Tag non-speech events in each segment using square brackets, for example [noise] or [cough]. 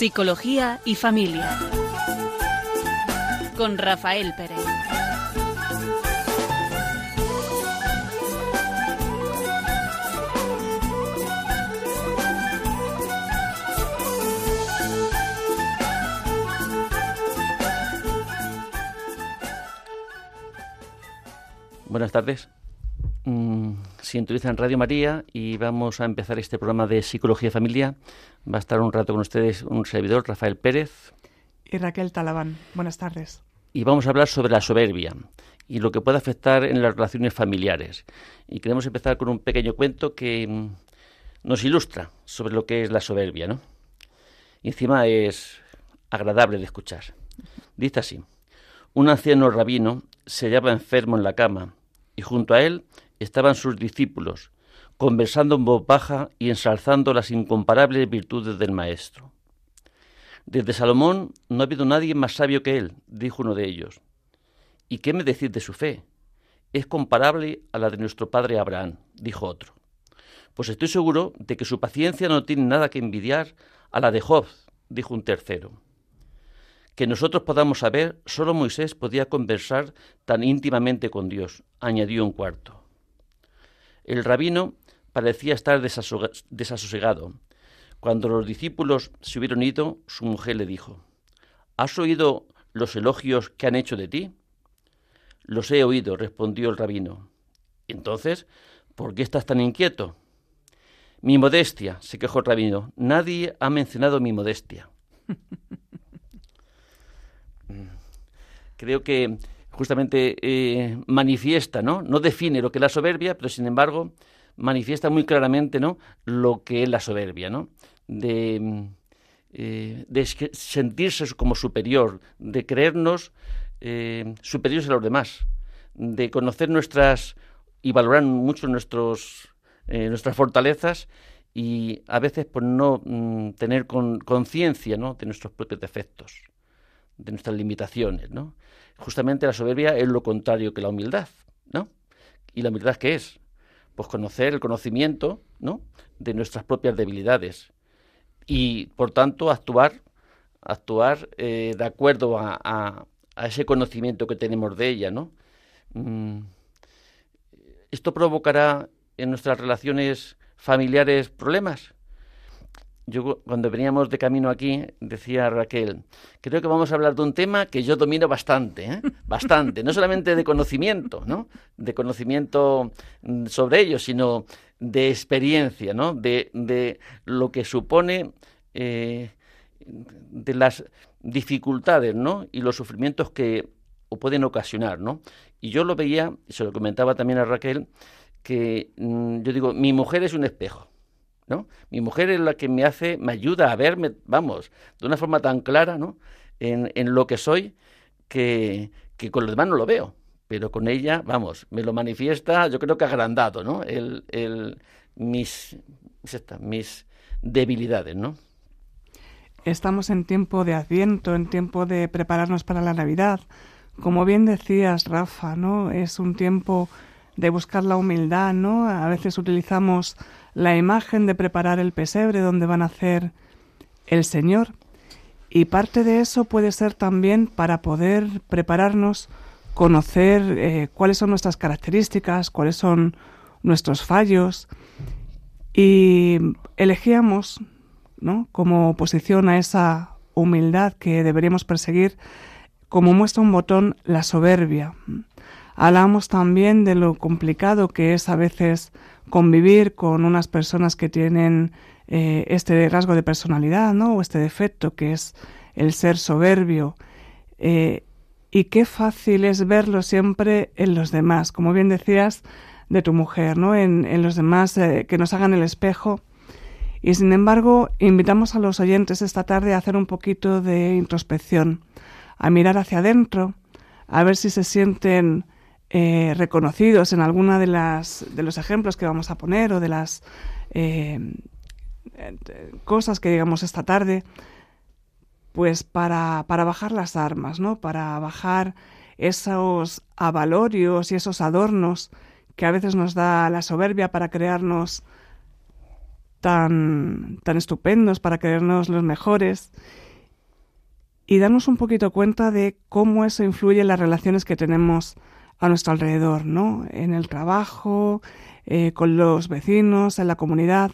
Psicología y Familia. Con Rafael Pérez. Buenas tardes. Sintonizan Radio María y vamos a empezar este programa de Psicología y Familia. Va a estar un rato con ustedes un servidor, Rafael Pérez. Y Raquel Talabán. Buenas tardes. Y vamos a hablar sobre la soberbia y lo que puede afectar en las relaciones familiares. Y queremos empezar con un pequeño cuento que mm, nos ilustra sobre lo que es la soberbia, ¿no? Y encima es agradable de escuchar. Dice así: Un anciano rabino se hallaba enfermo en la cama y junto a él estaban sus discípulos, conversando en voz baja y ensalzando las incomparables virtudes del Maestro. Desde Salomón no ha habido nadie más sabio que él, dijo uno de ellos. ¿Y qué me decís de su fe? Es comparable a la de nuestro padre Abraham, dijo otro. Pues estoy seguro de que su paciencia no tiene nada que envidiar a la de Job, dijo un tercero que nosotros podamos saber, solo Moisés podía conversar tan íntimamente con Dios, añadió un cuarto. El rabino parecía estar desasosegado. Cuando los discípulos se hubieron ido, su mujer le dijo, ¿Has oído los elogios que han hecho de ti? Los he oído, respondió el rabino. Entonces, ¿por qué estás tan inquieto? Mi modestia, se quejó el rabino. Nadie ha mencionado mi modestia. [laughs] creo que justamente eh, manifiesta, ¿no? No define lo que es la soberbia, pero sin embargo manifiesta muy claramente, ¿no? Lo que es la soberbia, ¿no? De, eh, sentirse como superior, de creernos eh, superiores a los demás, de conocer nuestras y valorar mucho nuestros, nuestras fortalezas y a veces por no mm, tener conciencia ¿no? de nuestros propios defectos, de nuestras limitaciones, ¿no? justamente la soberbia es lo contrario que la humildad, ¿no? ¿Y la humildad qué es? Pues conocer el conocimiento, ¿no? De nuestras propias debilidades y, por tanto, actuar, actuar eh, de acuerdo a, ese conocimiento que tenemos de ella, ¿no? Mm, ¿Esto provocará en nuestras relaciones familiares problemas? Yo cuando veníamos de camino aquí decía Raquel, creo que vamos a hablar de un tema que yo domino bastante, ¿eh? bastante, no solamente de conocimiento, ¿no? De conocimiento mm, sobre ello, sino de experiencia, ¿no? De, lo que supone eh, de las dificultades, ¿no? Y los sufrimientos que pueden ocasionar, ¿no? Y yo lo veía, y se lo comentaba también a Raquel, que mm, yo digo, mi mujer es un espejo. Mi mujer es la que me hace, me ayuda a verme, vamos, de una forma tan clara, ¿no? En, lo que soy, que, con los demás no lo veo. Pero con ella, vamos, me lo manifiesta, yo creo que agrandado, ¿no? El, el, mis, mis debilidades, ¿no? Estamos en tiempo de Adviento, en tiempo de prepararnos para la Navidad. Como bien decías, Rafa, ¿no? Es un tiempo de buscar la humildad, ¿no? A veces utilizamos la imagen de preparar el pesebre donde van a hacer el Señor. Y parte de eso puede ser también para poder prepararnos, conocer eh, cuáles son nuestras características, cuáles son nuestros fallos. Y elegíamos ¿no? como oposición a esa humildad que deberíamos perseguir, como muestra un botón, la soberbia. Hablamos también de lo complicado que es a veces convivir con unas personas que tienen eh, este rasgo de personalidad, ¿no? O este defecto que es el ser soberbio. Eh, y qué fácil es verlo siempre en los demás, como bien decías de tu mujer, ¿no? En, los demás eh, que nos hagan el espejo. Y sin embargo, invitamos a los oyentes esta tarde a hacer un poquito de introspección, a mirar hacia adentro, a ver si se sienten eh, reconocidos en alguna de las de los ejemplos que vamos a poner o de las eh, cosas que digamos esta tarde pues para, para bajar las armas no para bajar esos avalorios y esos adornos que a veces nos da la soberbia para crearnos tan, tan estupendos para creernos los mejores y darnos un poquito cuenta de cómo eso influye en las relaciones que tenemos a nuestro alrededor, ¿no? En el trabajo, eh, con los vecinos, en la comunidad,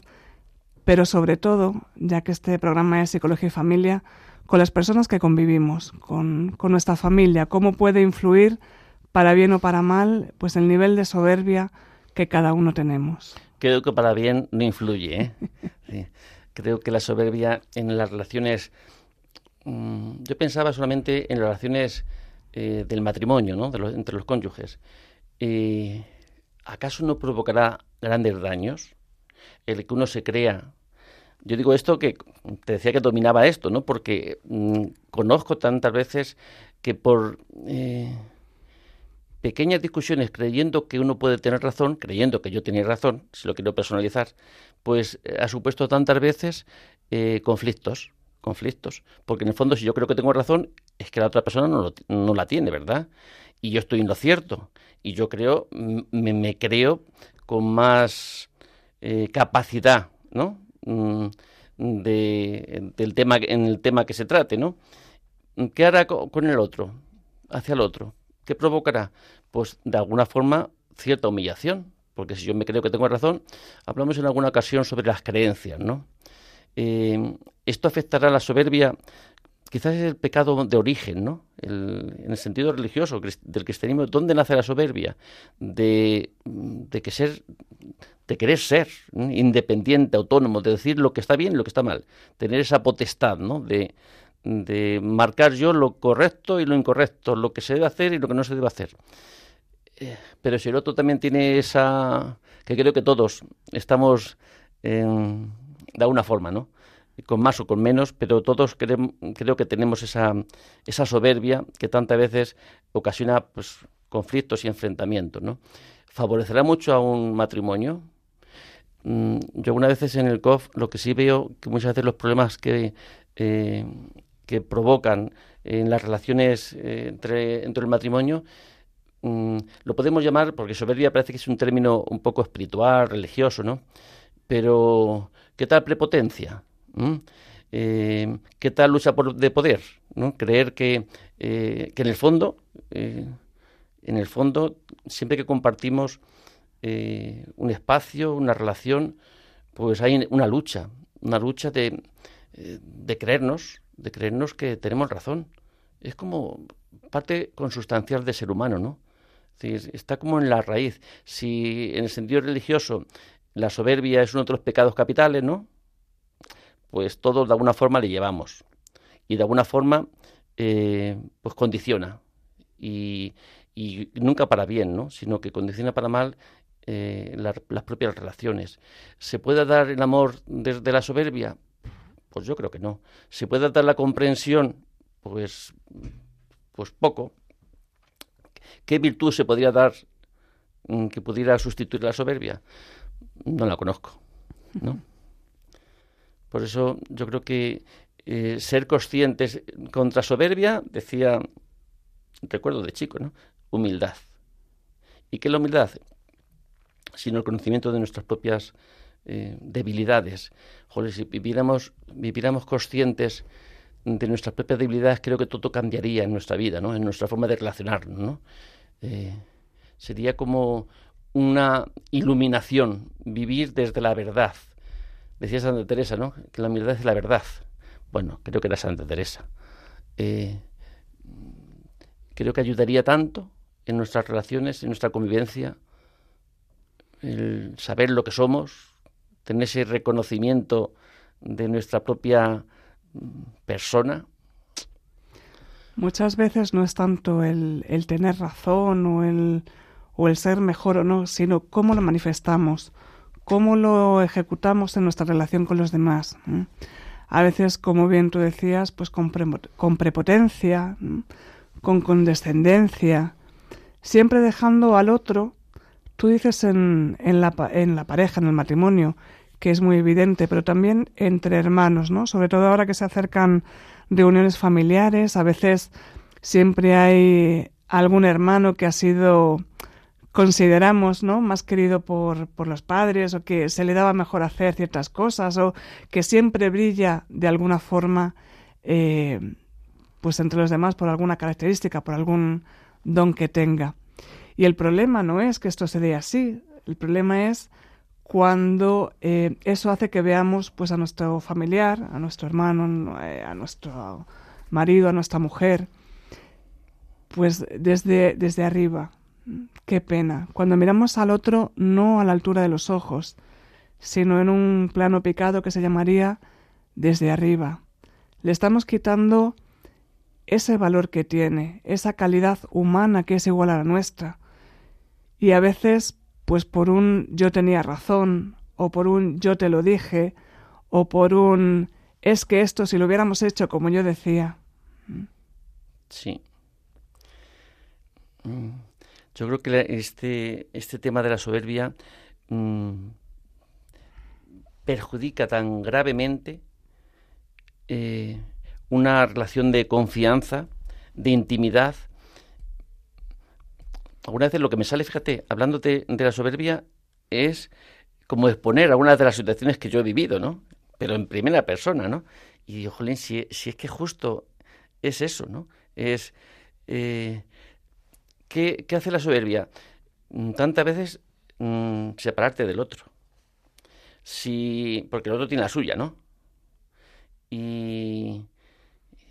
pero sobre todo, ya que este programa es Psicología y Familia, con las personas que convivimos, con, con nuestra familia, cómo puede influir para bien o para mal, pues el nivel de soberbia que cada uno tenemos. Creo que para bien no influye. ¿eh? [laughs] Creo que la soberbia en las relaciones... Mm, yo pensaba solamente en las relaciones eh, del matrimonio, ¿no? De entre los cónyuges. ¿Acaso no provocará grandes daños el que uno se crea yo digo esto que te decía que dominaba esto, ¿no? Porque mm, conozco tantas veces que por eh, pequeñas discusiones creyendo que uno puede tener razón, creyendo que yo tenía razón, si lo quiero personalizar, pues eh, ha supuesto tantas veces eh, conflictos, conflictos. Porque en el fondo si yo creo que tengo razón, es que la otra persona no, no la tiene, ¿verdad? Y yo estoy en lo cierto. Y yo creo, me, creo con más capacidad, ¿no? Mm, de, del tema, en el tema que se trate, ¿no? ¿Qué hará con el otro? Hacia el otro. ¿Qué provocará? Pues de alguna forma cierta humillación, porque si yo me creo que tengo razón, hablamos en alguna ocasión sobre las creencias, ¿no? Eh, esto afectará a la soberbia, quizás es el pecado de origen, ¿no? en el sentido religioso del cristianismo, ¿dónde nace la soberbia? De, de que ser de querer ser independiente, autónomo, de decir lo que está bien y lo que está mal, tener esa potestad, ¿no? De, de marcar yo lo correcto y lo incorrecto, lo que se debe hacer y lo que no se debe hacer. Eh, pero si el otro también tiene esa, que creo que todos estamos en, de alguna forma, ¿no? Con más o con menos, pero todos creo que tenemos esa, soberbia que tantas veces ocasiona pues, conflictos y enfrentamientos. ¿no? ¿Favorecerá mucho a un matrimonio? Mm, yo algunas veces en el COF lo que sí veo que muchas veces los problemas que, eh, que provocan en las relaciones eh, entre, entre el matrimonio mm, lo podemos llamar, porque soberbia parece que es un término un poco espiritual, religioso, ¿no? Pero, ¿qué tal prepotencia? Eh, ¿Qué tal lucha por, de poder? ¿no? Creer que, que en el fondo, en el fondo, siempre que compartimos eh, un espacio, una relación, pues hay una lucha, una lucha de, eh, creernos, de creernos que tenemos razón. Es como parte consustancial de ser humano, ¿no? está como en la raíz. Si en el sentido religioso la soberbia es uno de los pecados capitales, ¿no? Pues todos de alguna forma le llevamos. Y de alguna forma, eh, pues condiciona. Y, nunca para bien, ¿no? Sino que condiciona para mal eh, las propias relaciones. ¿Se puede dar el amor desde la soberbia? Pues yo creo que no. ¿Se puede dar la comprensión? Pues, pues poco. ¿Qué virtud se podría dar mm, que pudiera sustituir la soberbia? No la conozco. ¿no? Por eso yo creo que eh, ser conscientes contra soberbia, decía, recuerdo de chico, ¿no? Humildad. ¿Y qué es la humildad? sino el conocimiento de nuestras propias eh, debilidades. Joder, si viviéramos, viviéramos conscientes de nuestras propias debilidades, creo que todo cambiaría en nuestra vida, ¿no? en nuestra forma de relacionarnos. ¿no? Eh, sería como una iluminación, vivir desde la verdad. Decía Santa Teresa, ¿no? Que la humildad es la verdad. Bueno, creo que era Santa Teresa. Eh, creo que ayudaría tanto en nuestras relaciones, en nuestra convivencia, el saber lo que somos, tener ese reconocimiento de nuestra propia persona. Muchas veces no es tanto el, el tener razón o el, o el ser mejor o no, sino cómo lo manifestamos, cómo lo ejecutamos en nuestra relación con los demás. A veces, como bien tú decías, pues con, prepotencia, con condescendencia, siempre dejando al otro Tú dices en, en, la, en la pareja, en el matrimonio, que es muy evidente, pero también entre hermanos, ¿no? Sobre todo ahora que se acercan reuniones familiares, a veces siempre hay algún hermano que ha sido consideramos ¿no? más querido por, por, los padres o que se le daba mejor hacer ciertas cosas o que siempre brilla de alguna forma eh, pues entre los demás por alguna característica, por algún don que tenga. Y el problema no es que esto se dé así, el problema es cuando eh, eso hace que veamos pues a nuestro familiar, a nuestro hermano, a nuestro marido, a nuestra mujer, pues desde, desde arriba. Qué pena. Cuando miramos al otro no a la altura de los ojos, sino en un plano picado que se llamaría desde arriba. Le estamos quitando ese valor que tiene, esa calidad humana que es igual a la nuestra. Y a veces, pues por un yo tenía razón, o por un yo te lo dije, o por un es que esto si lo hubiéramos hecho como yo decía. Sí. Mm. Yo creo que este, este tema de la soberbia mm, perjudica tan gravemente eh, una relación de confianza, de intimidad. Algunas veces lo que me sale, fíjate, hablándote de la soberbia, es como exponer algunas de las situaciones que yo he vivido, ¿no? Pero en primera persona, ¿no? Y jolín, si, si es que justo es eso, ¿no? Es... Eh, ¿qué, ¿qué, hace la soberbia? Mm, tantas veces mmm, separarte del otro. Si, porque el otro tiene la suya, ¿no? Y,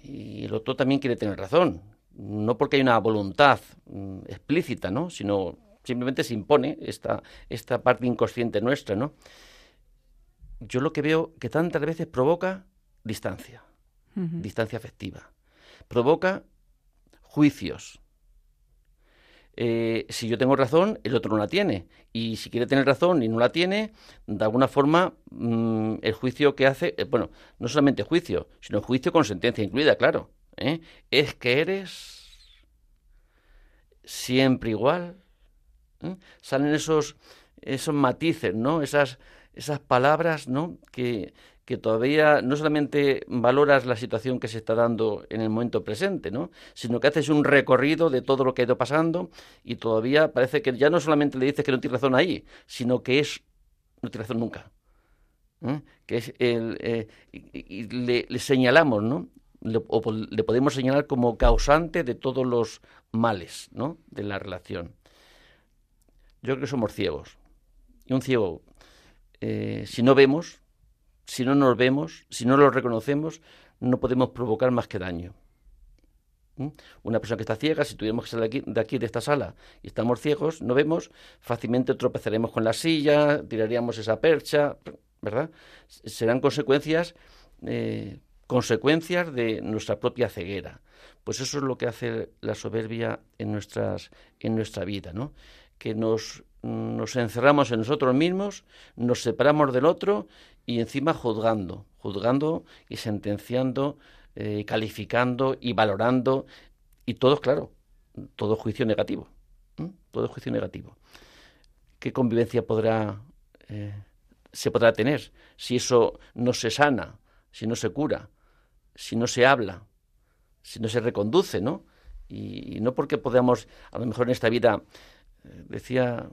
y el otro también quiere tener razón. No porque hay una voluntad mm, explícita, ¿no? Sino simplemente se impone esta, esta parte inconsciente nuestra, ¿no? Yo lo que veo que tantas veces provoca distancia, distancia afectiva. Provoca juicios, eh, si yo tengo razón, el otro no la tiene. Y si quiere tener razón y no la tiene, de alguna forma mm, el juicio que hace, eh, bueno, no solamente juicio, sino juicio con sentencia incluida, claro. ¿eh? Es que eres siempre igual. Salen esos, esos matices, ¿no? Esas, esas palabras, ¿no? Que, que todavía no solamente valoras la situación que se está dando en el momento presente, ¿no? sino que haces un recorrido de todo lo que ha ido pasando y todavía parece que ya no solamente le dices que no tiene razón ahí, sino que es no tiene razón nunca. ¿eh? Que es el, eh, y, le, señalamos, ¿no? Le, o le podemos señalar como causante de todos los males, ¿no? De la relación. Yo creo que somos ciegos. Y un ciego, eh, si no vemos, si no nos vemos, si no lo reconocemos, no podemos provocar más que daño. ¿Mm? Una persona que está ciega, si tuviéramos que salir de aquí, de esta sala, y estamos ciegos, no vemos, fácilmente tropezaremos con la silla, tiraríamos esa percha, ¿verdad? Serán consecuencias, eh, consecuencias de nuestra propia ceguera. Pues eso es lo que hace la soberbia en, nuestras, en nuestra vida, ¿no? Que nos nos encerramos en nosotros mismos, nos separamos del otro y encima juzgando, juzgando y sentenciando, eh, calificando y valorando y todo, claro, todo juicio negativo, todo juicio negativo. ¿Qué convivencia podrá eh, se podrá tener si eso no se sana, si no se cura, si no se habla, si no se reconduce, ¿no? Y, no porque podamos, a lo mejor en esta vida, eh, decía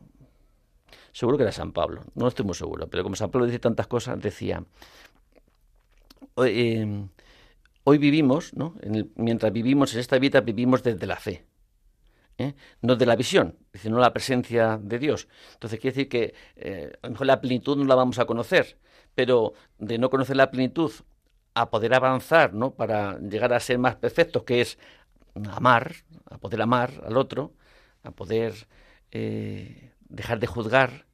seguro que era San Pablo, no estoy muy seguro, pero como San Pablo dice tantas cosas, decía, hoy, eh, vivimos, ¿no? mientras vivimos en esta vida, vivimos desde la fe. ¿eh? no de la visión, sino la presencia de Dios. Entonces quiere decir que eh, a lo mejor la plenitud no la vamos a conocer, pero de no conocer la plenitud a poder avanzar, ¿no? Para llegar a ser más perfectos, que es amar, a poder amar al otro, a poder dejar de juzgar,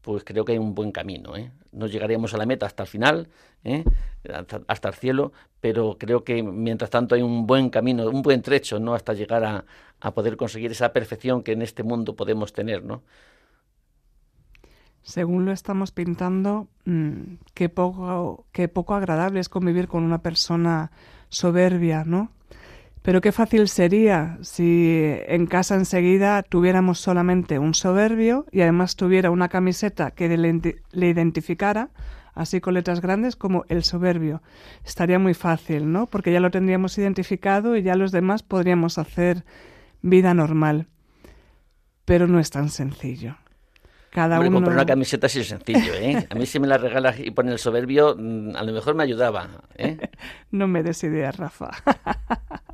pues creo que hay un buen camino. ¿eh? No llegaremos a la meta hasta el final, ¿eh? hasta, el cielo, pero creo que mientras tanto hay un buen camino, un buen trecho, ¿no? Hasta llegar a, a poder conseguir esa perfección que en este mundo podemos tener, ¿no? Según lo estamos pintando, mmm, qué poco, qué poco agradable es convivir con una persona soberbia, ¿no? Pero qué fácil sería si en casa enseguida tuviéramos solamente un soberbio y además tuviera una camiseta que le, identificara, así con letras grandes, como el soberbio. Estaría muy fácil, ¿no? Porque ya lo tendríamos identificado y ya los demás podríamos hacer vida normal. pero no es tan sencillo. Cada uno... comprar una camiseta así es sencillo, ¿eh? A mí si me la regalas y pones el soberbio, mm, a lo mejor me ayudaba, ¿eh? [laughs] no me des ideas, Rafa. [laughs]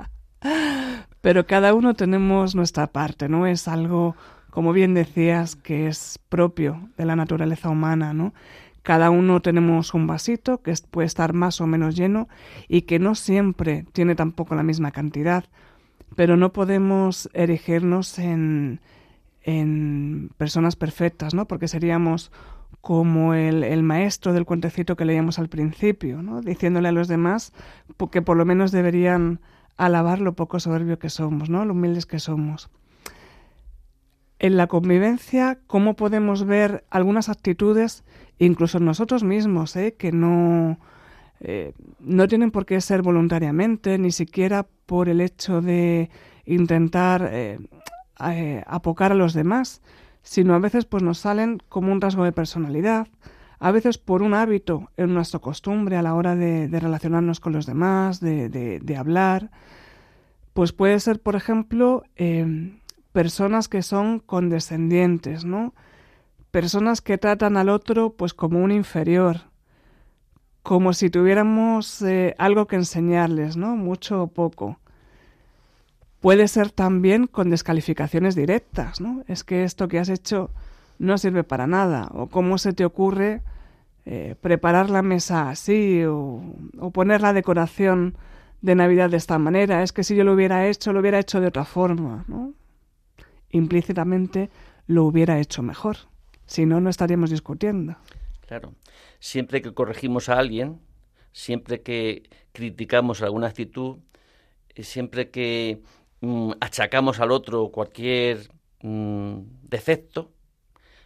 pero cada uno tenemos nuestra parte, ¿no? Es algo, como bien decías, que es propio de la naturaleza humana, ¿no? Cada uno tenemos un vasito que puede estar más o menos lleno y que no siempre tiene tampoco la misma cantidad, pero no podemos erigirnos en, en personas perfectas, ¿no? Porque seríamos como el, el, maestro del cuentecito que leíamos al principio, ¿no? Diciéndole a los demás que por lo menos deberían alabar lo poco soberbio que somos, ¿no? Lo humildes que somos. En la convivencia, ¿cómo podemos ver algunas actitudes incluso nosotros mismos, ¿eh? que no, eh, no tienen por qué ser voluntariamente, ni siquiera por el hecho de intentar eh, apocar a los demás, sino a veces pues nos salen como un rasgo de personalidad, a veces por un hábito en nuestra costumbre a la hora de, relacionarnos con los demás, de, hablar, pues puede ser, por ejemplo, personas que son condescendientes, ¿no? personas que tratan al otro pues como un inferior, como si tuviéramos eh, algo que enseñarles, ¿no? Mucho o poco. Puede ser también con descalificaciones directas, ¿no? Es que esto que has hecho no sirve para nada, o cómo se te ocurre eh, preparar la mesa así, o, poner la decoración de Navidad de esta manera, es que si yo lo hubiera hecho, lo hubiera hecho de otra forma, ¿no? Implícitamente lo hubiera hecho mejor. Si no, no estaríamos discutiendo. Claro. Siempre que corregimos a alguien, siempre que criticamos alguna actitud, eh, siempre que mm, achacamos al otro cualquier mm, defecto,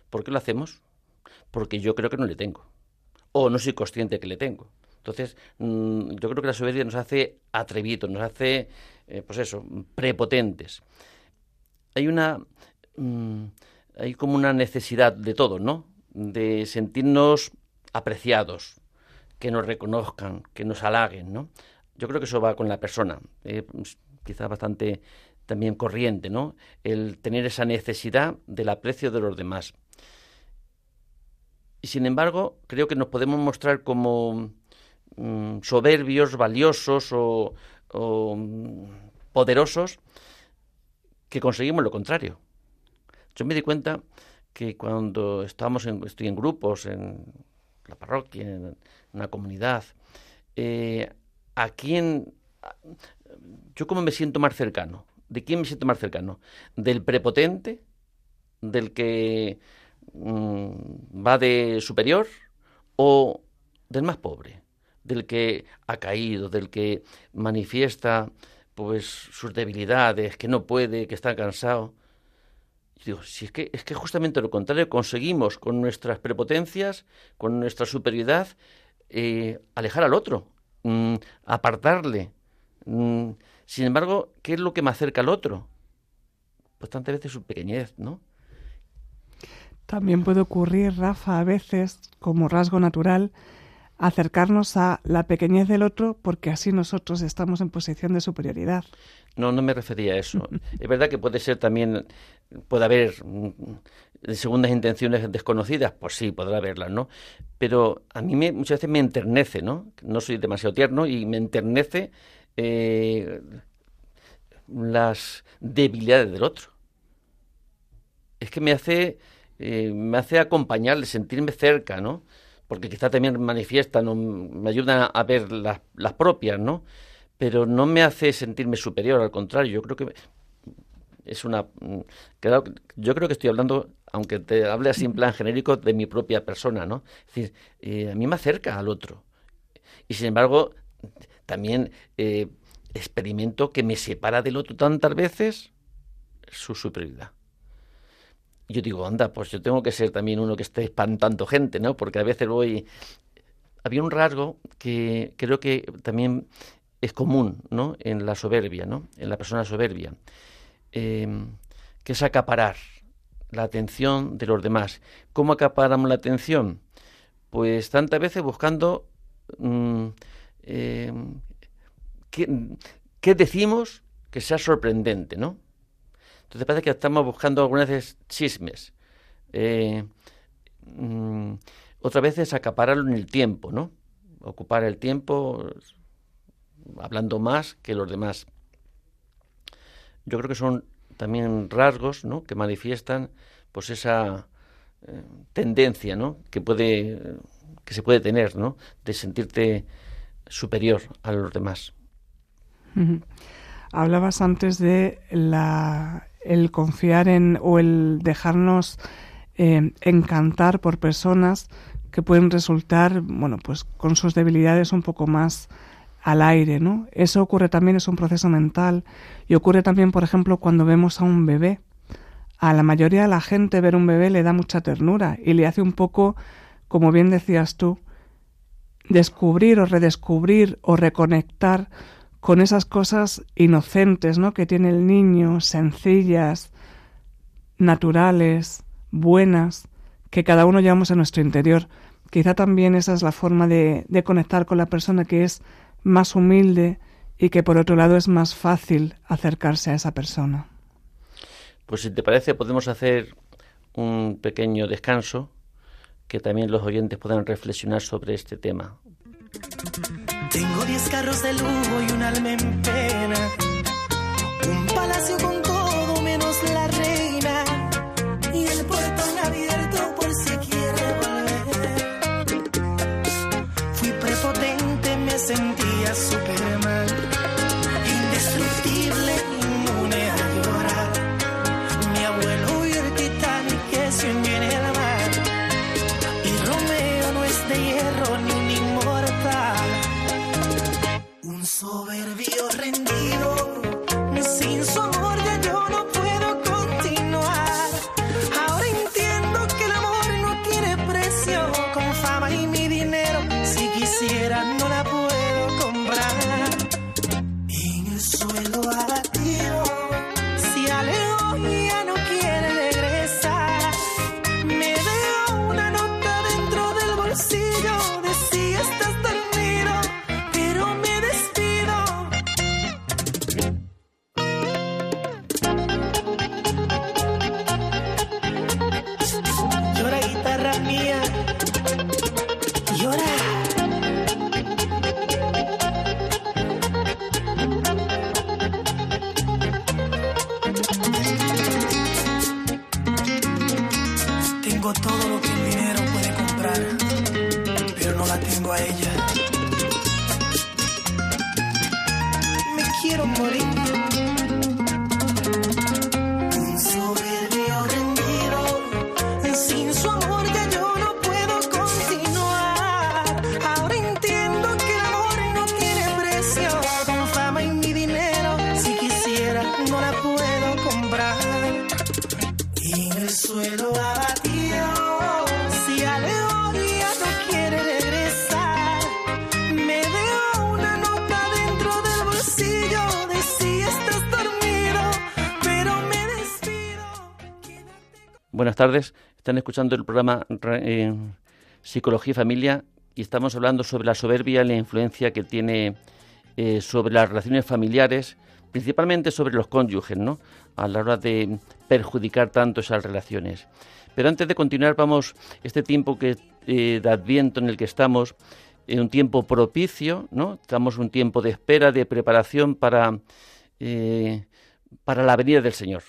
¿por qué lo hacemos? Porque yo creo que no le tengo. O no soy consciente que le tengo. Entonces, mm, yo creo que la soberbia nos hace atrevidos, nos hace, eh, pues eso, prepotentes. Hay una hay como una necesidad de todo, ¿no? De sentirnos apreciados, que nos reconozcan, que nos halaguen, ¿no? Yo creo que eso va con la persona, eh, quizás bastante también corriente, ¿no? El tener esa necesidad del aprecio de los demás. Y sin embargo, creo que nos podemos mostrar como mm, soberbios, valiosos o, o mm, poderosos que conseguimos lo contrario. Yo me di cuenta que cuando estamos en, estoy en grupos, en la parroquia, en una comunidad, eh, ¿a quién, yo cómo me siento más cercano? ¿De quién me siento más cercano? ¿Del prepotente? ¿Del que va de superior? ¿O del más pobre? ¿Del que ha caído? ¿Del que manifiesta pues sus debilidades, que no puede, que está cansado? digo, si es que es que justamente lo contrario, conseguimos con nuestras prepotencias, con nuestra superioridad, eh, alejar al otro, mm, apartarle. Mm, sin embargo, ¿qué es lo que me acerca al otro? Pues tantas veces su pequeñez, ¿no? También puede ocurrir, Rafa, a veces, como rasgo natural, acercarnos a la pequeñez del otro porque así nosotros estamos en posición de superioridad. No, no me refería a eso. [laughs] es verdad que puede ser también, puede haber mm, segundas intenciones desconocidas, pues sí, podrá haberlas, ¿no? Pero a mí me, muchas veces me enternece, ¿no? No soy demasiado tierno y me enternece eh, las debilidades del otro. Es que me hace, eh, me hace acompañarle, sentirme cerca, ¿no? porque quizá también manifiestan o me ayudan a ver las, las propias, ¿no? Pero no me hace sentirme superior, al contrario, yo creo que es una... yo creo que estoy hablando, aunque te hable así en plan genérico, de mi propia persona, ¿no? Es decir, eh, a mí me acerca al otro. Y sin embargo, también eh, experimento que me separa del otro tantas veces su superioridad yo digo, anda, pues yo tengo que ser también uno que esté espantando gente, ¿no? Porque a veces voy... Había un rasgo que creo que también es común, ¿no? En la soberbia, ¿no? En la persona soberbia, em, que es acaparar la atención de los demás. ¿Cómo acaparamos la atención? Pues tantas veces buscando mm, em, ¿qué, ¿qué, decimos que sea sorprendente, ¿no? Entonces parece que estamos buscando algunas veces chismes. Eh, mm, otras veces acapararlo en el tiempo, ¿no? Ocupar el tiempo hablando más que los demás. Yo creo que son también rasgos ¿no? que manifiestan pues esa eh, tendencia ¿no? que puede que se puede tener ¿no? de sentirte superior a los demás. Hablabas antes de la, el confiar en o el dejarnos eh, encantar por personas que pueden resultar, bueno, pues con sus debilidades un poco más al aire, ¿no? Eso ocurre también, es un proceso mental y ocurre también, por ejemplo, cuando vemos a un bebé. A la mayoría de la gente ver un bebé le da mucha ternura y le hace un poco, como bien decías tú, descubrir o redescubrir o reconectar con esas cosas inocentes, ¿no? que tiene el niño, sencillas, naturales, buenas, que cada uno llevamos en nuestro interior. Quizá también esa es la forma de, de conectar con la persona que es más humilde y que por otro lado es más fácil acercarse a esa persona. Pues si te parece podemos hacer un pequeño descanso que también los oyentes puedan reflexionar sobre este tema. Tengo diez carros de lujo y un alma en pena, un palacio con Buenas tardes, están escuchando el programa eh, Psicología y Familia y estamos hablando sobre la soberbia y la influencia que tiene eh, sobre las relaciones familiares, principalmente sobre los cónyuges, ¿no? A la hora de perjudicar tanto esas relaciones. Pero antes de continuar, vamos, este tiempo que, eh, de Adviento en el que estamos, un tiempo propicio, ¿no? Estamos un tiempo de espera, de preparación para, eh, para la venida del Señor.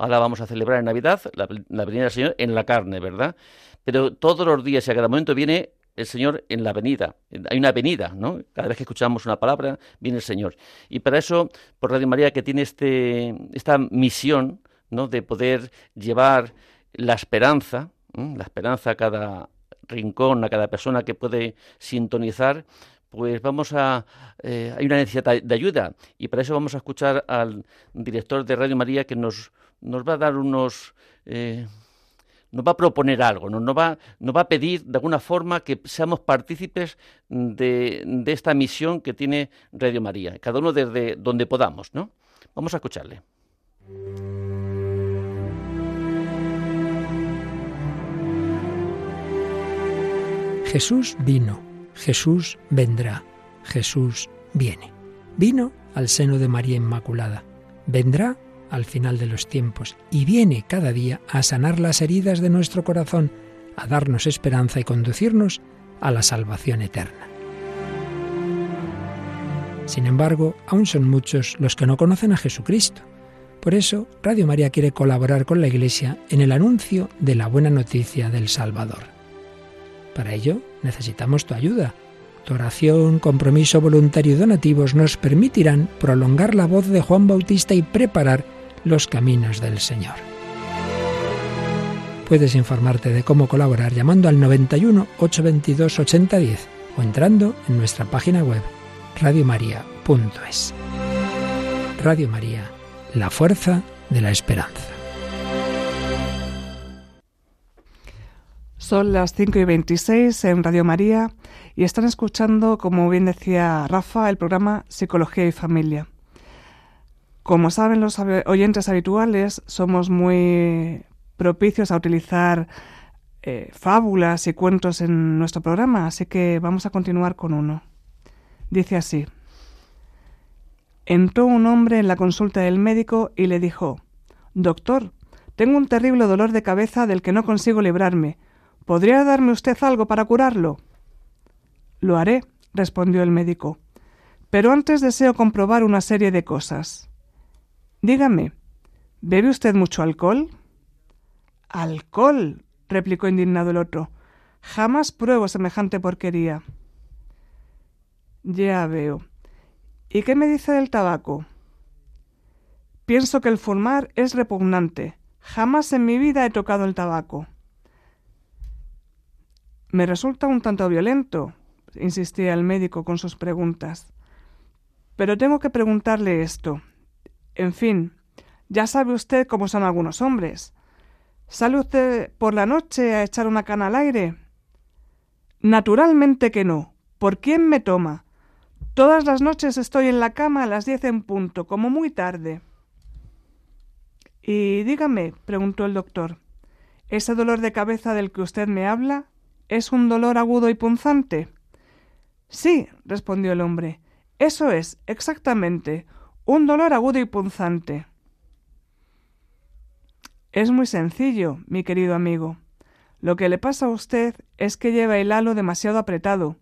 Ahora vamos a celebrar en Navidad la, la venida del Señor en la carne, ¿verdad? Pero todos los días y a cada momento viene el Señor en la venida. Hay una venida, ¿no? Cada vez que escuchamos una palabra, viene el Señor. Y para eso, por Radio María, que tiene este, esta misión, ¿no? De poder llevar la esperanza, la esperanza a cada rincón, a cada persona que puede sintonizar, pues vamos a... Eh, hay una necesidad de ayuda y para eso vamos a escuchar al director de Radio María que nos, nos va a dar unos... Eh, nos va a proponer algo, nos, va, va a pedir de alguna forma que seamos partícipes de, de esta misión que tiene Radio María, cada uno desde donde podamos, ¿no? Vamos a escucharle. Jesús vino, Jesús vendrá, Jesús viene. Vino al seno de María Inmaculada, vendrá al final de los tiempos y viene cada día a sanar las heridas de nuestro corazón, a darnos esperanza y conducirnos a la salvación eterna. Sin embargo, aún son muchos los que no conocen a Jesucristo. Por eso, Radio María quiere colaborar con la Iglesia en el anuncio de la buena noticia del Salvador. Para ello, necesitamos tu ayuda. Tu oración, compromiso voluntario y donativos nos permitirán prolongar la voz de Juan Bautista y preparar los caminos del Señor. Puedes informarte de cómo colaborar llamando al 91 822 8010 o entrando en nuestra página web radiomaria.es. Radio María, la fuerza de la esperanza. Son las 5 y 26 en Radio María y están escuchando, como bien decía Rafa, el programa Psicología y Familia. Como saben los oyentes habituales, somos muy propicios a utilizar eh, fábulas y cuentos en nuestro programa, así que vamos a continuar con uno. Dice así. Entró un hombre en la consulta del médico y le dijo, Doctor, tengo un terrible dolor de cabeza del que no consigo librarme. ¿Podría darme usted algo para curarlo? Lo haré, respondió el médico. Pero antes deseo comprobar una serie de cosas. Dígame, ¿bebe usted mucho alcohol? Alcohol, replicó indignado el otro. Jamás pruebo semejante porquería. Ya veo. ¿Y qué me dice del tabaco? Pienso que el fumar es repugnante. Jamás en mi vida he tocado el tabaco. Me resulta un tanto violento, insistía el médico con sus preguntas. Pero tengo que preguntarle esto. En fin, ya sabe usted cómo son algunos hombres. ¿Sale usted por la noche a echar una cana al aire? Naturalmente que no. ¿Por quién me toma? Todas las noches estoy en la cama a las diez en punto, como muy tarde. Y dígame, preguntó el doctor, ¿ese dolor de cabeza del que usted me habla es un dolor agudo y punzante? Sí, respondió el hombre, eso es, exactamente, un dolor agudo y punzante. Es muy sencillo, mi querido amigo. Lo que le pasa a usted es que lleva el halo demasiado apretado,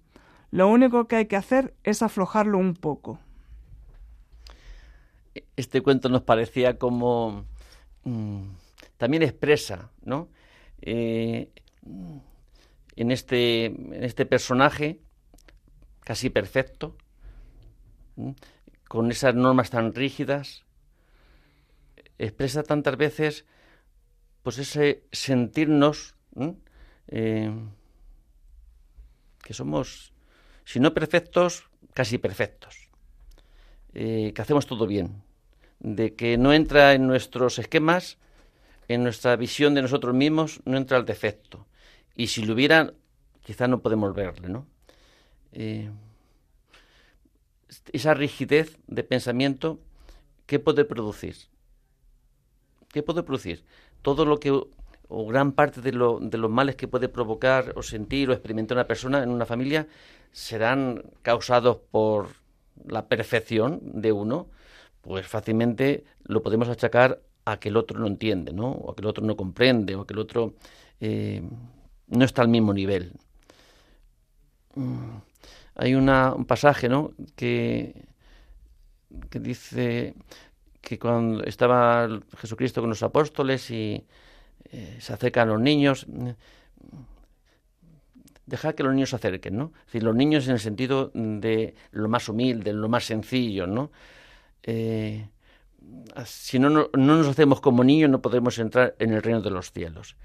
lo único que hay que hacer es aflojarlo un poco. Este cuento nos parecía como mm, también expresa, ¿no? Eh, en, este, en este personaje casi perfecto, con esas normas tan rígidas, expresa tantas veces pues ese sentirnos eh, que somos si no perfectos, casi perfectos, eh, que hacemos todo bien, de que no entra en nuestros esquemas, en nuestra visión de nosotros mismos, no entra el defecto. Y si lo hubiera, quizá no podemos verle, ¿no? Eh, esa rigidez de pensamiento, ¿qué puede producir? ¿Qué puede producir? Todo lo que o gran parte de, lo, de los males que puede provocar o sentir o experimentar una persona en una familia serán causados por la perfección de uno, pues fácilmente lo podemos achacar a que el otro no entiende, ¿no? O a que el otro no comprende, o a que el otro eh, no está al mismo nivel. Mm, hay una, un pasaje, ¿no? Que, dice que cuando estaba Jesucristo con los apóstoles y eh, se acercan los niños, dejar que los niños se acerquen, ¿no? Es decir, los niños en el sentido de lo más humilde, lo más sencillo, ¿no? Eh, si no, no, nos hacemos como niños, no podremos entrar en el reino de los cielos.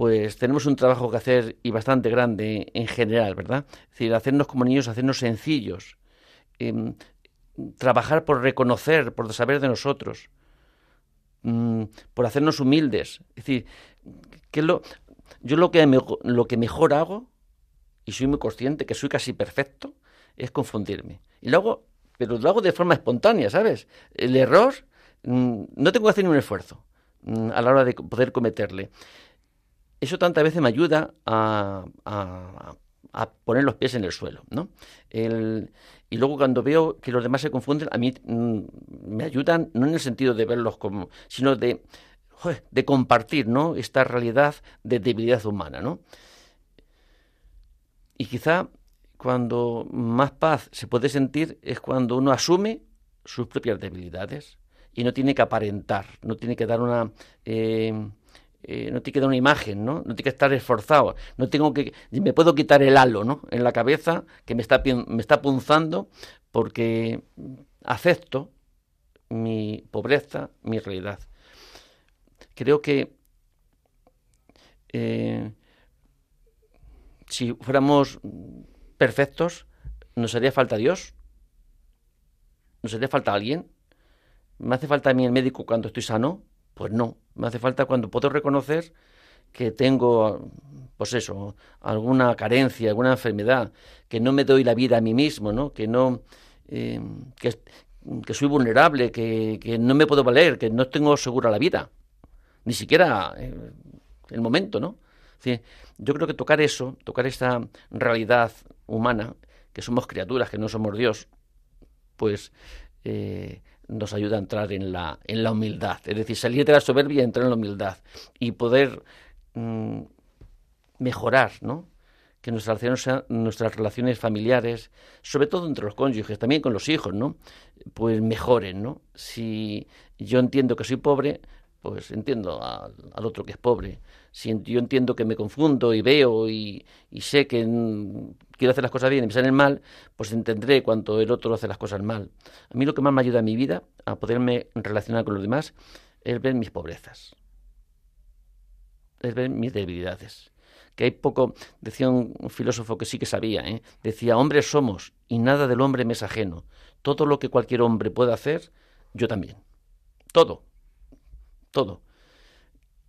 Pues tenemos un trabajo que hacer y bastante grande en general, ¿verdad? Es decir, hacernos como niños, hacernos sencillos, em, trabajar por reconocer, por saber de nosotros, mm, por hacernos humildes. Es decir, que lo, yo lo que, lo que mejor hago, y soy muy consciente que soy casi perfecto, es confundirme. Y lo hago, pero lo hago de forma espontánea, ¿sabes? El error, mm, no tengo que hacer ningún esfuerzo mm, a la hora de poder cometerle. Eso tantas veces me ayuda a, poner los pies en el suelo, ¿no? y luego cuando veo que los demás se confunden, a mí mm, me ayudan, no en el sentido de verlos como, sino de, de compartir, ¿no? Esta realidad de debilidad humana, ¿no? Y quizá cuando más paz se puede sentir es cuando uno asume sus propias debilidades y no tiene que aparentar, no tiene que dar una... Eh, eh, no tiene que dar una imagen, ¿no? No tiene que estar esforzado. No tengo que, me puedo quitar el halo, ¿no? En la cabeza que me está, me está punzando porque acepto mi pobreza, mi realidad. Creo que eh, si fuéramos perfectos, nos haría falta Dios, nos haría falta alguien. ¿Me hace falta a mí el médico cuando estoy sano? Pues no, me hace falta cuando puedo reconocer que tengo, pues eso, alguna carencia, alguna enfermedad, que no me doy la vida a mí mismo, ¿no? Que no, eh, que, soy vulnerable, que, no me puedo valer, que no tengo segura la vida, ni siquiera eh, el momento, ¿no? yo creo que tocar eso, tocar esa realidad humana, que somos criaturas, que no somos Dios, pues eh, nos ayuda a entrar en la, en la humildad. Es decir, salir de la soberbia y entrar en la humildad. Y poder mm, mejorar, ¿no? Que nuestras relaciones, nuestras relaciones familiares, sobre todo entre los cónyuges, también con los hijos, ¿no? Pues mejoren, ¿no? Si yo entiendo que soy pobre, pues entiendo al, otro que es pobre. Si yo entiendo que me confundo y veo y, sé que quiero hacer las cosas bien y me salen mal, pues entenderé cuánto el otro hace las cosas mal. A mí lo que más me ayuda en mi vida a poderme relacionar con los demás es ver mis pobrezas, es ver mis debilidades. Que hay poco, decía un, filósofo que sí que sabía, ¿eh? decía, hombres somos y nada del hombre me es ajeno. Todo lo que cualquier hombre pueda hacer, yo también. Todo todo.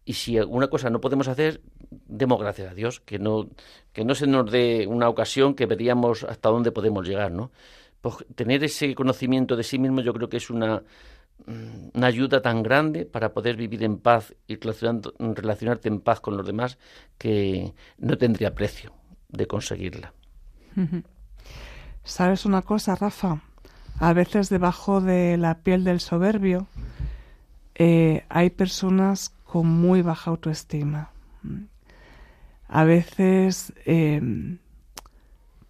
Y si alguna cosa no podemos hacer, demos gracias a Dios, que no, que no se nos dé una ocasión que veríamos hasta dónde podemos llegar, ¿no? Pues tener ese conocimiento de sí mismo yo creo que es una, mm, una ayuda tan grande para poder vivir en paz y relacionarte en paz con los demás que no tendría precio de conseguirla. [laughs] ¿Sabes una cosa, Rafa? A veces debajo de la piel del soberbio eh, hay personas con muy baja autoestima. A veces, em,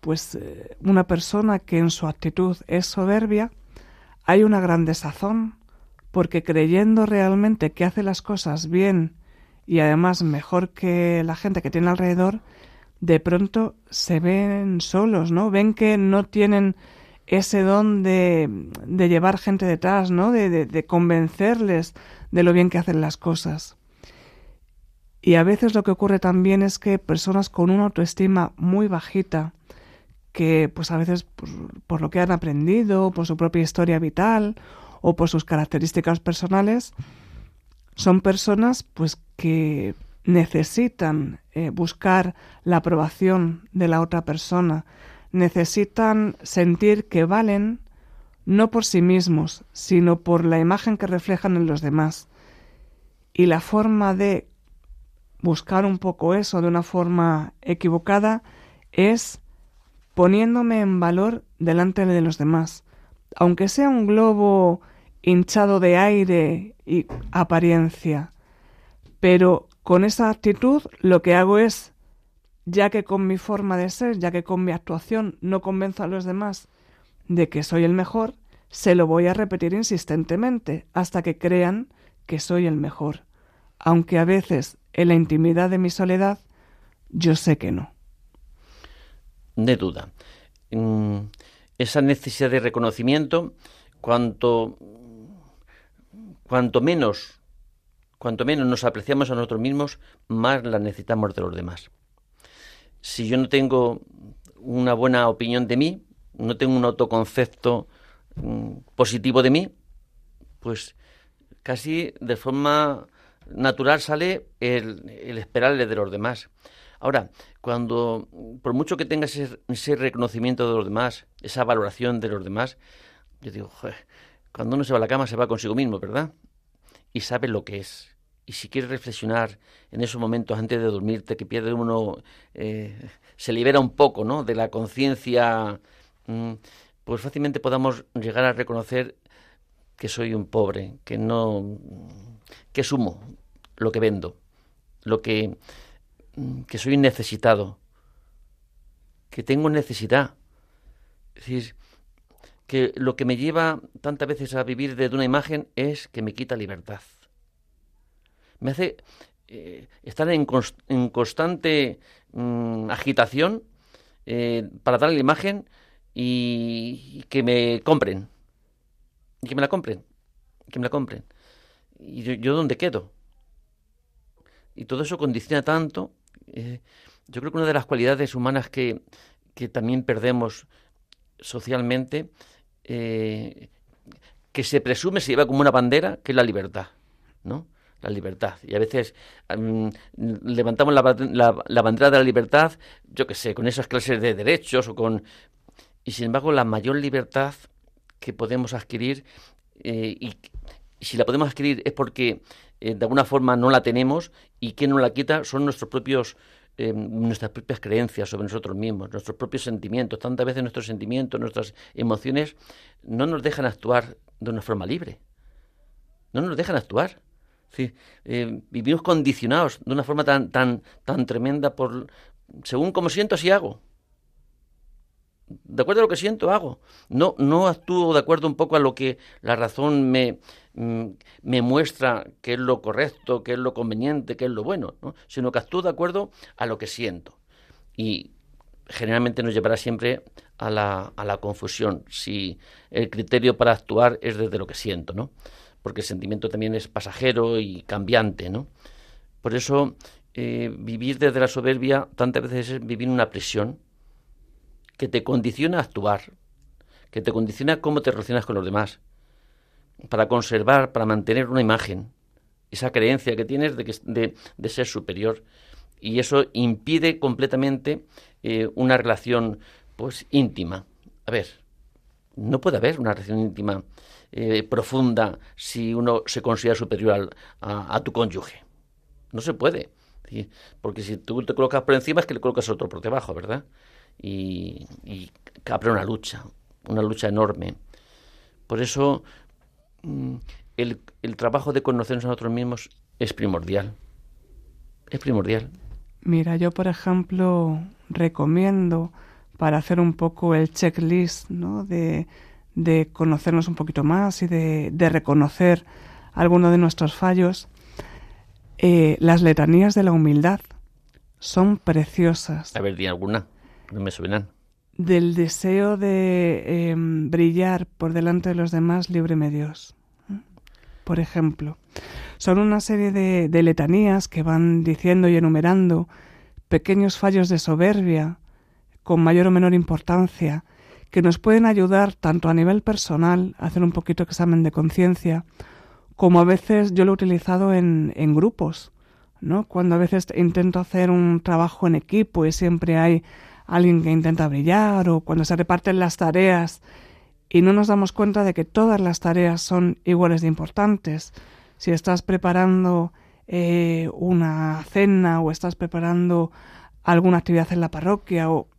pues eh, una persona que en su actitud es soberbia, hay una gran desazón, porque creyendo realmente que hace las cosas bien y además mejor que la gente que tiene alrededor, de pronto se ven solos, ¿no? Ven que no tienen ese don de, llevar gente detrás, ¿no? De, convencerles de lo bien que hacen las cosas. Y a veces lo que ocurre también es que personas con una autoestima muy bajita, que pues a veces por, por, lo que han aprendido, por su propia historia vital o por sus características personales, son personas pues que necesitan eh, buscar la aprobación de la otra persona, necesitan sentir que valen no por sí mismos, sino por la imagen que reflejan en los demás. Y la forma de buscar un poco eso de una forma equivocada es poniéndome en valor delante de los demás. Aunque sea un globo hinchado de aire y apariencia. Pero con esa actitud lo que hago es ya que con mi forma de ser, ya que con mi actuación no convenzo a los demás de que soy el mejor, se lo voy a repetir insistentemente hasta que crean que soy el mejor, aunque a veces en la intimidad de mi soledad yo sé que no. De duda. Mm, esa necesidad de reconocimiento, cuanto, cuanto menos cuanto menos nos apreciamos a nosotros mismos, más la necesitamos de los demás si yo no tengo una buena opinión de mí, no tengo un autoconcepto mm, positivo de mí, pues casi de forma natural sale el, esperarle de los demás. Ahora, cuando, por mucho que tengas ese, reconocimiento de los demás, esa valoración de los demás, yo digo, cuando uno se va a la cama se va consigo mismo, ¿verdad? Y sabe lo que es, Y si quieres reflexionar en esos momentos antes de dormirte, que pierde uno, eh, se libera un poco, ¿no? De la conciencia, mm, pues fácilmente podamos llegar a reconocer que soy un pobre, que no, que sumo lo que vendo, lo que, mm, que soy necesitado, que tengo necesidad. Es decir, que lo que me lleva tantas veces a vivir desde una imagen es que me quita libertad. Me hace eh, estar en, constante mm, agitación eh, para dar la imagen y, que me compren. Y que me la compren. Que me la compren. ¿Y yo, dónde quedo? Y todo eso condiciona tanto. Eh, yo creo que una de las cualidades humanas que, que también perdemos socialmente que se presume se lleva como una bandera, que es la libertad, ¿no? La libertad. Y a veces levantamos la, bandera de la libertad, yo qué sé, con esas clases de derechos o con... Y sin embargo, la mayor libertad que podemos adquirir, eh, y, si la podemos adquirir es porque eh, de alguna forma no la tenemos, y quien nos la quita son nuestros propios nuestras propias creencias sobre nosotros mismos, nuestros propios sentimientos. Tantas veces nuestros sentimientos, nuestras emociones no nos dejan actuar de una forma libre. No nos dejan actuar. Eh, vivimos condicionados de una forma tan, tan, tan tremenda por según como siento, así hago. De acuerdo a lo que siento, hago. No, no actúo de acuerdo un poco a lo que la razón me, Mm, me muestra qué es lo correcto, qué es lo conveniente, qué es lo bueno, sino que actúo de acuerdo a lo que siento. Y generalmente nos llevará siempre a la, a la confusión, si el criterio para actuar es desde lo que siento, ¿no? Porque el sentimiento también es pasajero y cambiante, ¿no? Por eso eh, vivir desde la soberbia tantas veces es vivir una presión que te condiciona a actuar, que te condiciona cómo te relacionas con los demás, para conservar, para mantener una imagen, esa creencia que tienes de, de, ser superior. Y eso impide completamente eh, una relación pues íntima. A ver, no puede haber una relación íntima eh, profunda si uno se considera superior a, tu cónyuge. No se puede. Porque si tú te colocas por encima es que le colocas otro por debajo, ¿verdad? Y, y abre una lucha, una lucha enorme. Por eso Mm, el, el trabajo de conocernos a nosotros mismos es primordial. Es primordial. Mira, yo por ejemplo recomiendo para hacer un poco el checklist ¿no? de, de conocernos un poquito más y de, de reconocer algunos de nuestros fallos, eh, las letanías de la humildad son preciosas. A ver, di alguna, no me suenan del deseo de em, brillar por delante de los demás, líbreme Dios. Por ejemplo, son una serie de, de letanías que van diciendo y enumerando pequeños fallos de soberbia con mayor o menor importancia que nos pueden ayudar tanto a nivel personal a hacer un poquito examen de conciencia, como a veces yo lo he utilizado en, en grupos, ¿no? Cuando a veces intento hacer un trabajo en equipo y siempre hay alguien que intenta brillar o cuando se reparten las tareas y no nos damos cuenta de que todas las tareas son iguales de importantes. Si estás preparando eh, una cena o estás preparando alguna actividad en la parroquia o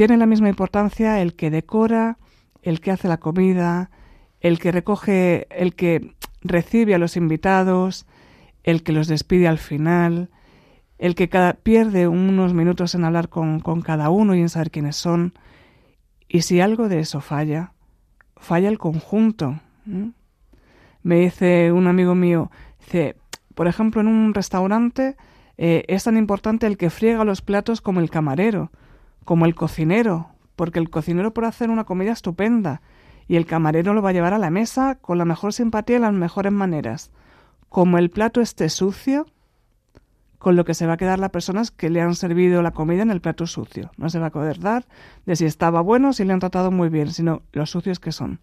tiene la misma importancia el que decora, el que hace la comida, el que recoge, el que recibe a los invitados, el que los despide al final, el que cada, pierde unos minutos en hablar con, cada uno y en saber quiénes son. Y si algo de eso falla, falla el conjunto. Me dice un amigo mío, por ejemplo, en un restaurante eh, es tan importante el que friega los platos como el camarero, como el cocinero, porque el cocinero puede hacer una comida estupenda y el camarero lo va a llevar a la mesa con la mejor simpatía y las mejores maneras. Como el plato esté sucio, con lo que se va a quedar la persona es que le han servido la comida en el plato sucio. No se va a acordar de si estaba bueno, si le han tratado muy bien, sino los sucios que son.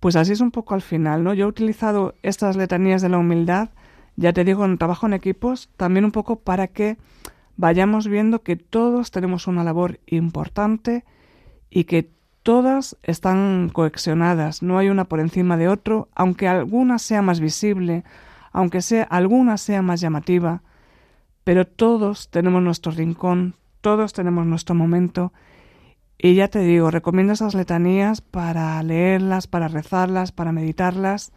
Pues así es un poco al final, ¿no? Yo he utilizado estas letanías de la humildad, ya te digo, en trabajo en equipos, también un poco para que vayamos viendo que todos tenemos una labor importante y que todas están coexionadas, no hay una por encima de otro, aunque alguna sea más visible, aunque sea alguna sea más llamativa, pero todos tenemos nuestro rincón, todos tenemos nuestro momento. Y ya te digo, recomiendo esas letanías para leerlas, para rezarlas, para meditarlas.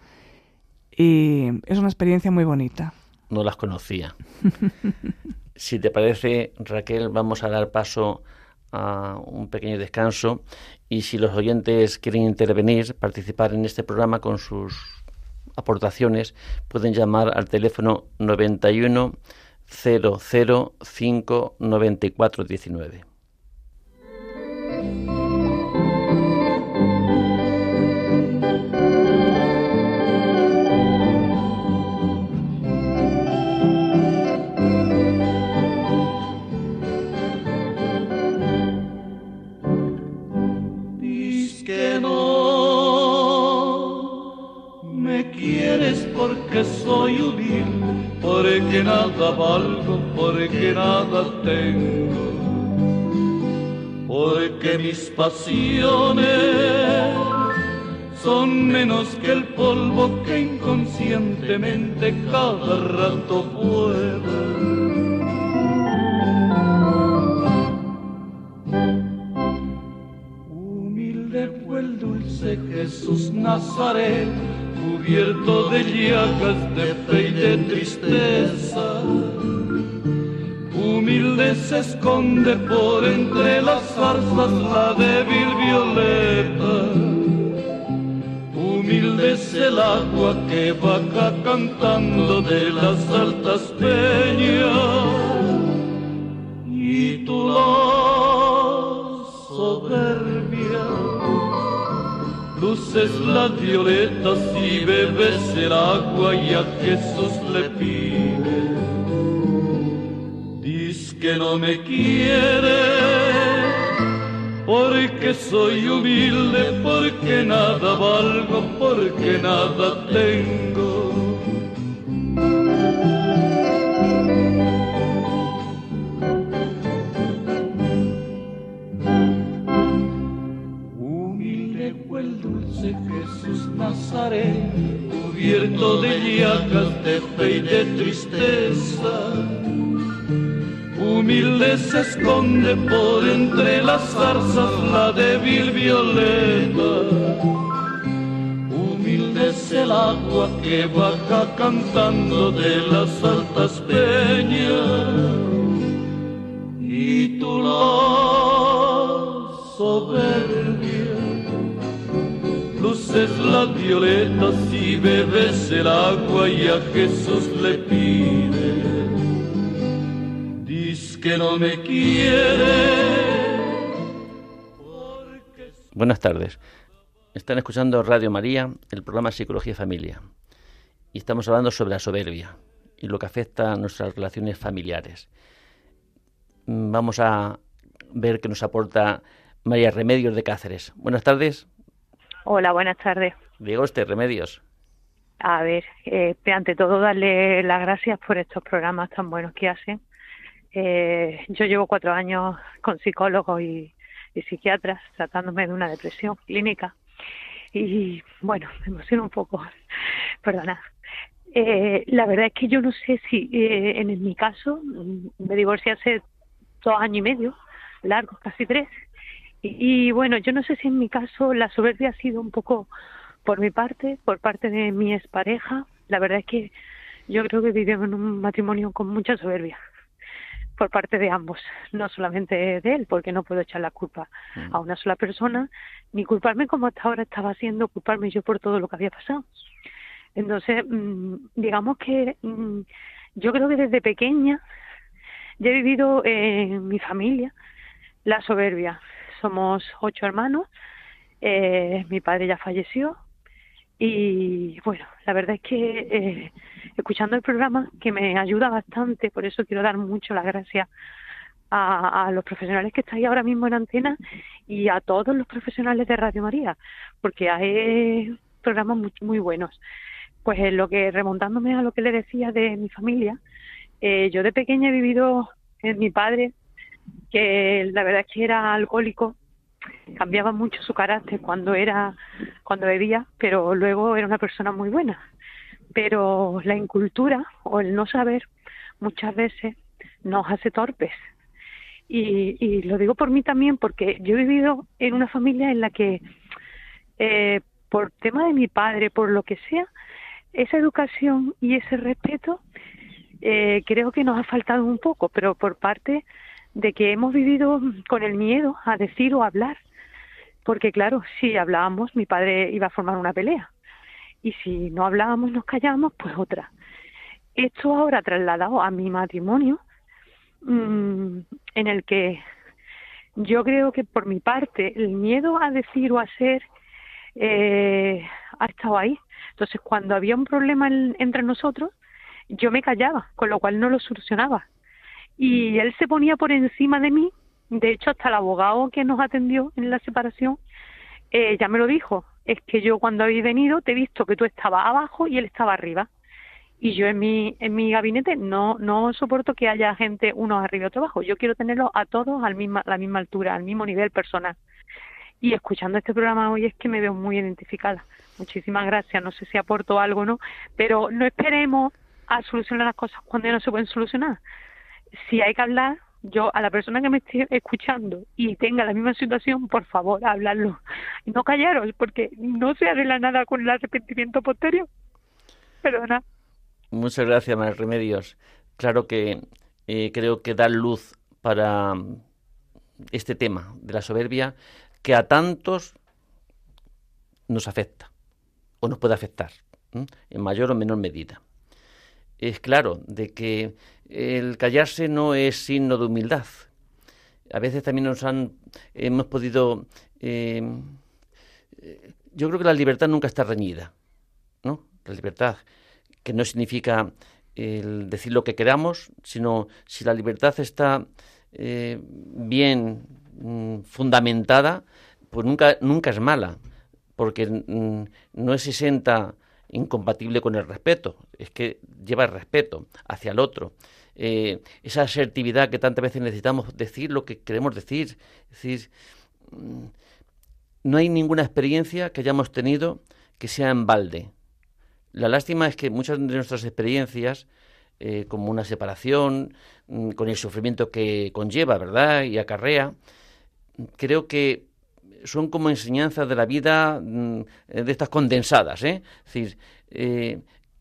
Y es una experiencia muy bonita. No las conocía. [laughs] si te parece, Raquel, vamos a dar paso a un pequeño descanso y si los oyentes quieren intervenir, participar en este programa con sus aportaciones, pueden llamar al teléfono 91 005 9419. porque soy porque nada valgo, porque nada tengo, porque mis pasiones son menos que el polvo que inconscientemente cada rato pueda. Humilde fue el dulce Jesús Nazareno cubierto de llagas de fe y de tristeza. Humilde se esconde por entre las zarzas la débil violeta. Humilde es el agua que baja cantando de las altas peñas. Y tu la soberbia luces las violetas y bebes el agua y a Jesús le pide. Diz que no me quiere, porque soy humilde, porque nada valgo, porque nada tengo. Cubierto de llagas de fe y de tristeza. Humilde se esconde por entre las zarzas la débil violeta. Humilde es el agua que baja cantando de las altas peñas. Y tú la soberbia luces las violetas y bebes el agua y a Jesús le pide. Diz que no me quiere. Buenas tardes. Están escuchando Radio María, el programa Psicología Familia. Y estamos hablando sobre la soberbia y lo que afecta a nuestras relaciones familiares. Vamos a ver qué nos aporta María Remedios de Cáceres. Buenas tardes. Hola, buenas tardes. Diego este Remedios. A ver, eh, ante todo darle las gracias por estos programas tan buenos que hacen. Eh, yo llevo cuatro años con psicólogos y, psiquiatras tratándome de una depresión clínica y bueno, me emociono un poco, [laughs] perdona. Eh, la verdad es que yo no sé si en, mi caso me divorcié hace dos años y medio, largos, casi tres, y, bueno, yo no sé si en mi caso la soberbia ha sido un poco por mi parte, por parte de mi expareja. La verdad es que yo creo que vivimos en un matrimonio con mucha soberbia por parte de ambos, no solamente de él, porque no puedo echar la culpa a mm. una sola persona, ni culparme como hasta ahora estaba haciendo, culparme yo por todo lo que había pasado. Entonces, mm, digamos que mm, yo creo que desde pequeña ya he vivido en mi familia la soberbia, somos ocho hermanos, eh, mi padre ya falleció y bueno, la verdad es que eh, escuchando el programa que me ayuda bastante, por eso quiero dar mucho las gracias a, los profesionales que estáis ahora mismo en antena y a todos los profesionales de Radio María, porque hay programas muy, muy buenos. Pues lo que remontándome a lo que le decía de mi familia, eh, yo de pequeña he vivido en mi padre que la verdad es que era alcohólico, cambiaba mucho su carácter cuando era cuando bebía, pero luego era una persona muy buena. pero la incultura o el no saber muchas veces nos hace torpes. Y, y lo digo por mí también porque yo he vivido en una familia en la que eh, por tema de mi padre, por lo que sea, esa educación y ese respeto eh, creo que nos ha faltado un poco, pero por parte de que hemos vivido con el miedo a decir o hablar. Porque claro, si hablábamos, mi padre iba a formar una pelea. Y si no hablábamos, nos callábamos, pues otra. Esto ahora trasladado a mi matrimonio, mm, en el que yo creo que por mi parte el miedo a decir o a ser eh, ha estado ahí. Entonces, cuando había un problema entre nosotros, yo me callaba, con lo cual no lo solucionaba. Y él se ponía por encima de mí, de hecho, hasta el abogado que nos atendió en la separación eh, ya me lo dijo, es que yo cuando habéis venido te he visto que tú estabas abajo y él estaba arriba. Y yo en mi, en mi gabinete no, no soporto que haya gente uno arriba y otro abajo. Yo quiero tenerlos a todos a la misma altura, al mismo nivel personal y escuchando este programa hoy es que me veo muy identificada. Muchísimas gracias, no sé si aporto algo o no, pero no esperemos a solucionar las cosas cuando ya no se pueden solucionar. Si hay que hablar, yo a la persona que me esté escuchando y tenga la misma situación, por favor, hablarlo. Y no callaros, porque no se arregla nada con el arrepentimiento posterior. Perdona. Muchas gracias, María Remedios. Claro que eh, creo que dar luz para este tema de la soberbia que a tantos nos afecta o nos puede afectar en mayor o menor medida. Es claro de que el callarse no es signo de humildad. A veces también nos han hemos podido eh, yo creo que la libertad nunca está reñida, ¿no? La libertad que no significa el decir lo que queramos, sino si la libertad está eh, bien Mm, fundamentada, pues nunca, nunca es mala, porque mm, no es exenta incompatible con el respeto, es que lleva el respeto hacia el otro. Eh, esa asertividad que tantas veces necesitamos decir lo que queremos decir. Es decir, mm, no hay ninguna experiencia que hayamos tenido que sea en balde. La lástima es que muchas de nuestras experiencias, eh, como una separación, con el sufrimiento que conlleva, ¿verdad? Y acarrea, creo que son como enseñanzas de la vida mm, de estas condensadas, ¿eh? Es decir,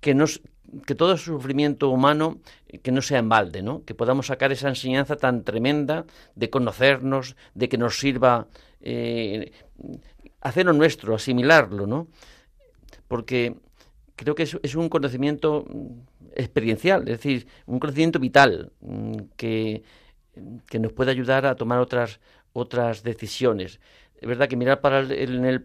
que, nos, que todo sufrimiento humano que no sea en balde, ¿no? Que podamos sacar esa enseñanza tan tremenda de conocernos, de que nos sirva eh, hacerlo nuestro, asimilarlo, ¿no? Porque creo que es, es, un conocimiento experiencial, es decir, un conocimiento vital mm, que, que nos puede ayudar a tomar otras otras decisiones. Es verdad que mirar, para el, en el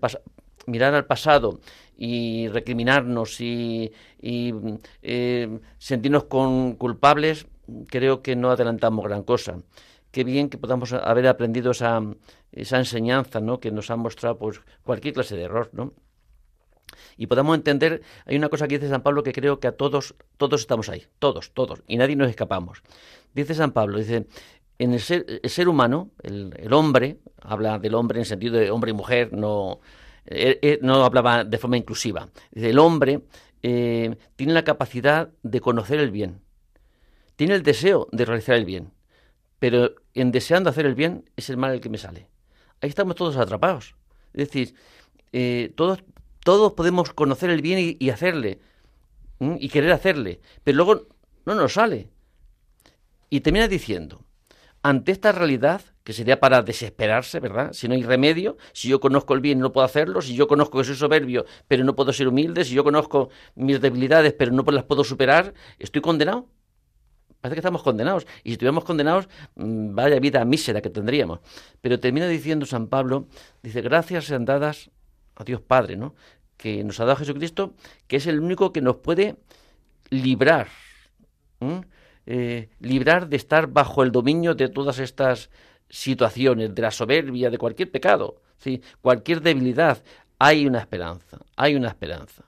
mirar al pasado y recriminarnos y, eh, sentirnos con, culpables, creo que no adelantamos gran cosa. Qué bien que podamos haber aprendido esa, esa enseñanza ¿no? que nos ha mostrado pues, cualquier clase de error. ¿no? y podamos entender, hay una cosa que dice San Pablo que creo que a todos, todos estamos ahí, todos, todos, y nadie nos escapamos. Dice San Pablo, dice, en el ser, humano, el, hombre, habla del hombre en sentido de hombre y mujer, no, eh, eh, no hablaba de forma inclusiva. El hombre eh, tiene la capacidad de conocer el bien, tiene el deseo de realizar el bien, pero en deseando hacer el bien es el mal el que me sale. Ahí estamos todos atrapados. Es decir, todos, todos podemos conocer el bien y, hacerle, y querer hacerle, pero luego no nos sale. Y termina diciendo, ante esta realidad, que sería para desesperarse, ¿verdad? Si no hay remedio, si yo conozco el bien no puedo hacerlo, si yo conozco que soy soberbio pero no puedo ser humilde, si yo conozco mis debilidades pero no las puedo superar, ¿estoy condenado? Parece que estamos condenados. Y si estuviéramos condenados, mm, vaya vida mísera que tendríamos. Pero termina diciendo San Pablo, dice, gracias sean dadas a Dios Padre, ¿no? Que nos ha dado Jesucristo, que es el único que nos puede librar. Eh, librar de estar bajo el dominio de todas estas situaciones, de la soberbia, de cualquier pecado, ¿sí? cualquier debilidad. Hay una esperanza, hay una esperanza.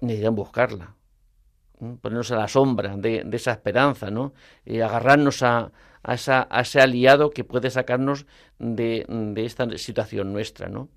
Necesitan buscarla, ponernos a la sombra de, esa esperanza, ¿no? y agarrarnos a, a, ese aliado que puede sacarnos de, de esta situación nuestra, ¿no?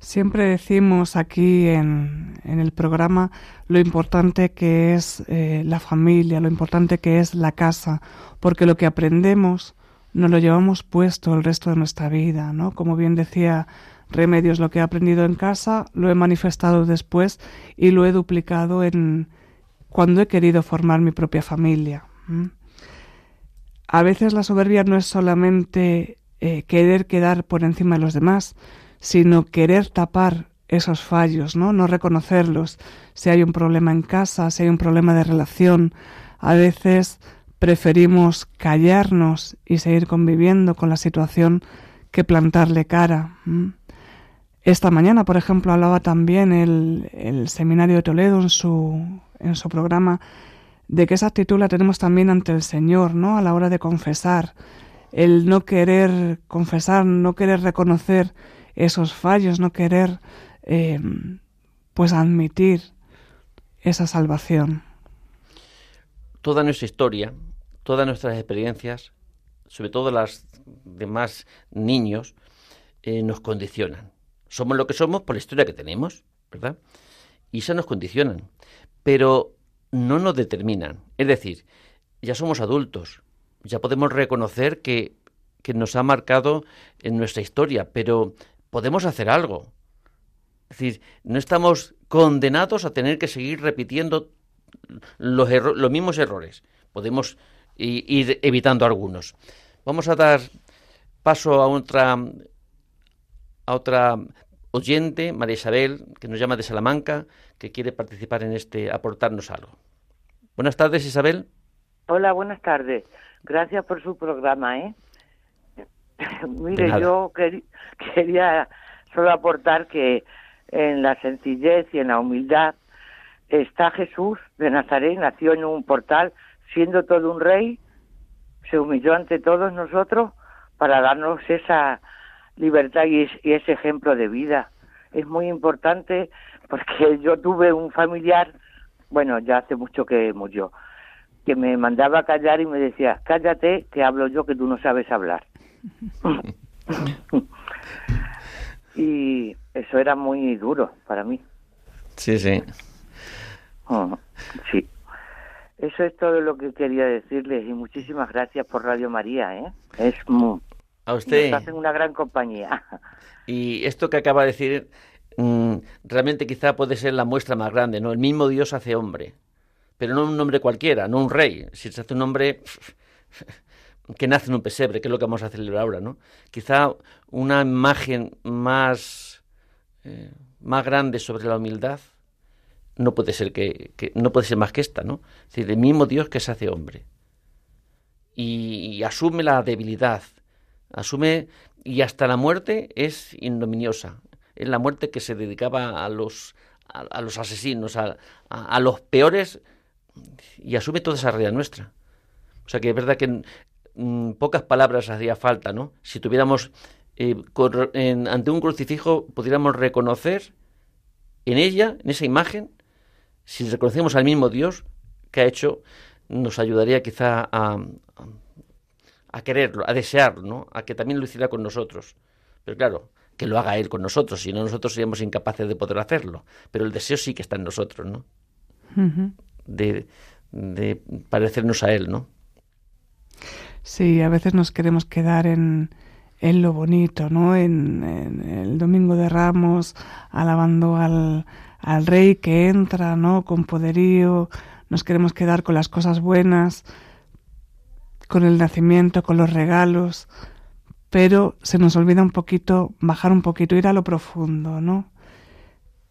Siempre decimos aquí en, en el programa lo importante que es eh, la familia, lo importante que es la casa, porque lo que aprendemos nos lo llevamos puesto el resto de nuestra vida, ¿no? Como bien decía Remedios, lo que he aprendido en casa lo he manifestado después y lo he duplicado en cuando he querido formar mi propia familia. A veces la soberbia no es solamente eh, querer quedar por encima de los demás, sino querer tapar esos fallos, ¿no? No reconocerlos. Si hay un problema en casa, si hay un problema de relación, a veces preferimos callarnos y seguir conviviendo con la situación que plantarle cara. Esta mañana, por ejemplo, hablaba también el, el, Seminario de Toledo en su, en su programa de que esa actitud la tenemos también ante el Señor, ¿no? A la hora de confesar. El no querer confesar, no querer reconocer esos fallos, no querer eh, pues admitir esa salvación. Toda nuestra historia, todas nuestras experiencias, sobre todo las demás niños, eh, nos condicionan. Somos lo que somos por la historia que tenemos, ¿verdad? Y eso nos condicionan. Pero no nos determinan. Es decir, ya somos adultos, ya podemos reconocer que, que nos ha marcado en nuestra historia, pero podemos hacer algo. Es decir, no estamos condenados a tener que seguir repitiendo los, los mismos errores. Podemos ir evitando algunos. Vamos a dar paso a otra, a otra oyente, María Isabel, que nos llama de Salamanca, que quiere participar en este, aportarnos algo. Buenas tardes, Isabel. Hola, buenas tardes. Gracias por su programa, ¿eh? [laughs] Mire, yo quería solo aportar que en la sencillez y en la humildad está Jesús de Nazaret, nació en un portal, siendo todo un rey, se humilló ante todos nosotros para darnos esa libertad y, ese ejemplo de vida. Es muy importante porque [laughs] yo tuve un familiar, bueno, ya hace mucho que murió, que me mandaba a callar y me decía, cállate, que hablo yo que tú no sabes hablar. Y eso era muy duro para mí. Sí, sí. Oh, sí. Eso es todo lo que quería decirles y muchísimas gracias por Radio María, ¿eh? Es muy, a usted. Nos hacen una gran compañía. Y esto que acaba de decir mm, realmente quizá puede ser la muestra más grande, ¿no? El mismo Dios hace hombre, pero no un hombre cualquiera, no un rey. Si se hace un hombre [laughs] que nace en un pesebre, que es lo que vamos a celebrar ahora, ¿no? Quizá una imagen más, eh, más grande sobre la humildad no puede ser que, no puede ser más que esta, ¿no? Es decir, el mismo Dios que se hace hombre y asume la debilidad, asume y hasta la muerte es ignominiosa. Es la muerte que se dedicaba a los, a, los asesinos, a, a, los peores, y asume toda esa realidad nuestra. O sea que es verdad que mm, pocas palabras hacía falta, ¿no? Si tuviéramos eh, ante un crucifijo, pudiéramos reconocer en ella, en esa imagen, si reconocemos al mismo Dios que ha hecho, nos ayudaría quizá a, a quererlo, a desearlo, ¿no? a que también lo hiciera con nosotros. Pero claro, que lo haga Él con nosotros, si no nosotros seríamos incapaces de poder hacerlo. Pero el deseo sí que está en nosotros, ¿no? de, de parecernos a Él, ¿no? Sí, a veces nos queremos quedar en, en lo bonito, ¿no? En, el Domingo de Ramos, alabando al, al Rey que entra, ¿no? Con poderío, nos queremos quedar con las cosas buenas, con el nacimiento, con los regalos, pero se nos olvida un poquito, bajar un poquito, ir a lo profundo, ¿no?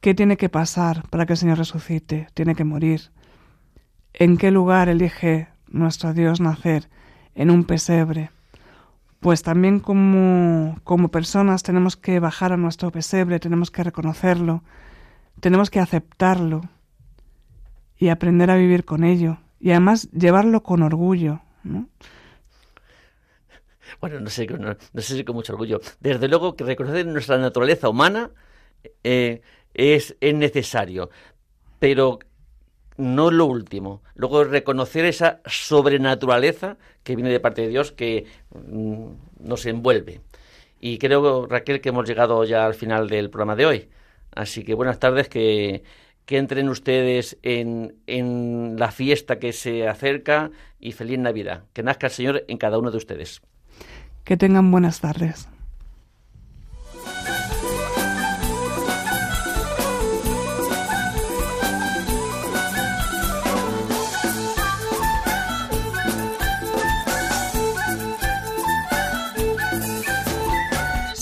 ¿Qué tiene que pasar para que el Señor resucite? Tiene que morir. ¿En qué lugar elige nuestro Dios nacer? En un pesebre. Pues también como, como personas tenemos que bajar a nuestro pesebre, tenemos que reconocerlo, tenemos que aceptarlo y aprender a vivir con ello y además llevarlo con orgullo, bueno, no sé, no, sé si con mucho orgullo. Desde luego que reconocer nuestra naturaleza humana eh, es, es necesario, pero no lo último. Luego reconocer esa sobrenaturaleza que viene de parte de Dios que mm, nos envuelve. Y creo, Raquel, que hemos llegado ya al final del programa de hoy. Así que buenas tardes, que, que entren ustedes en, en la fiesta que se acerca y feliz Navidad. Que nazca el Señor en cada uno de ustedes. Que tengan buenas tardes.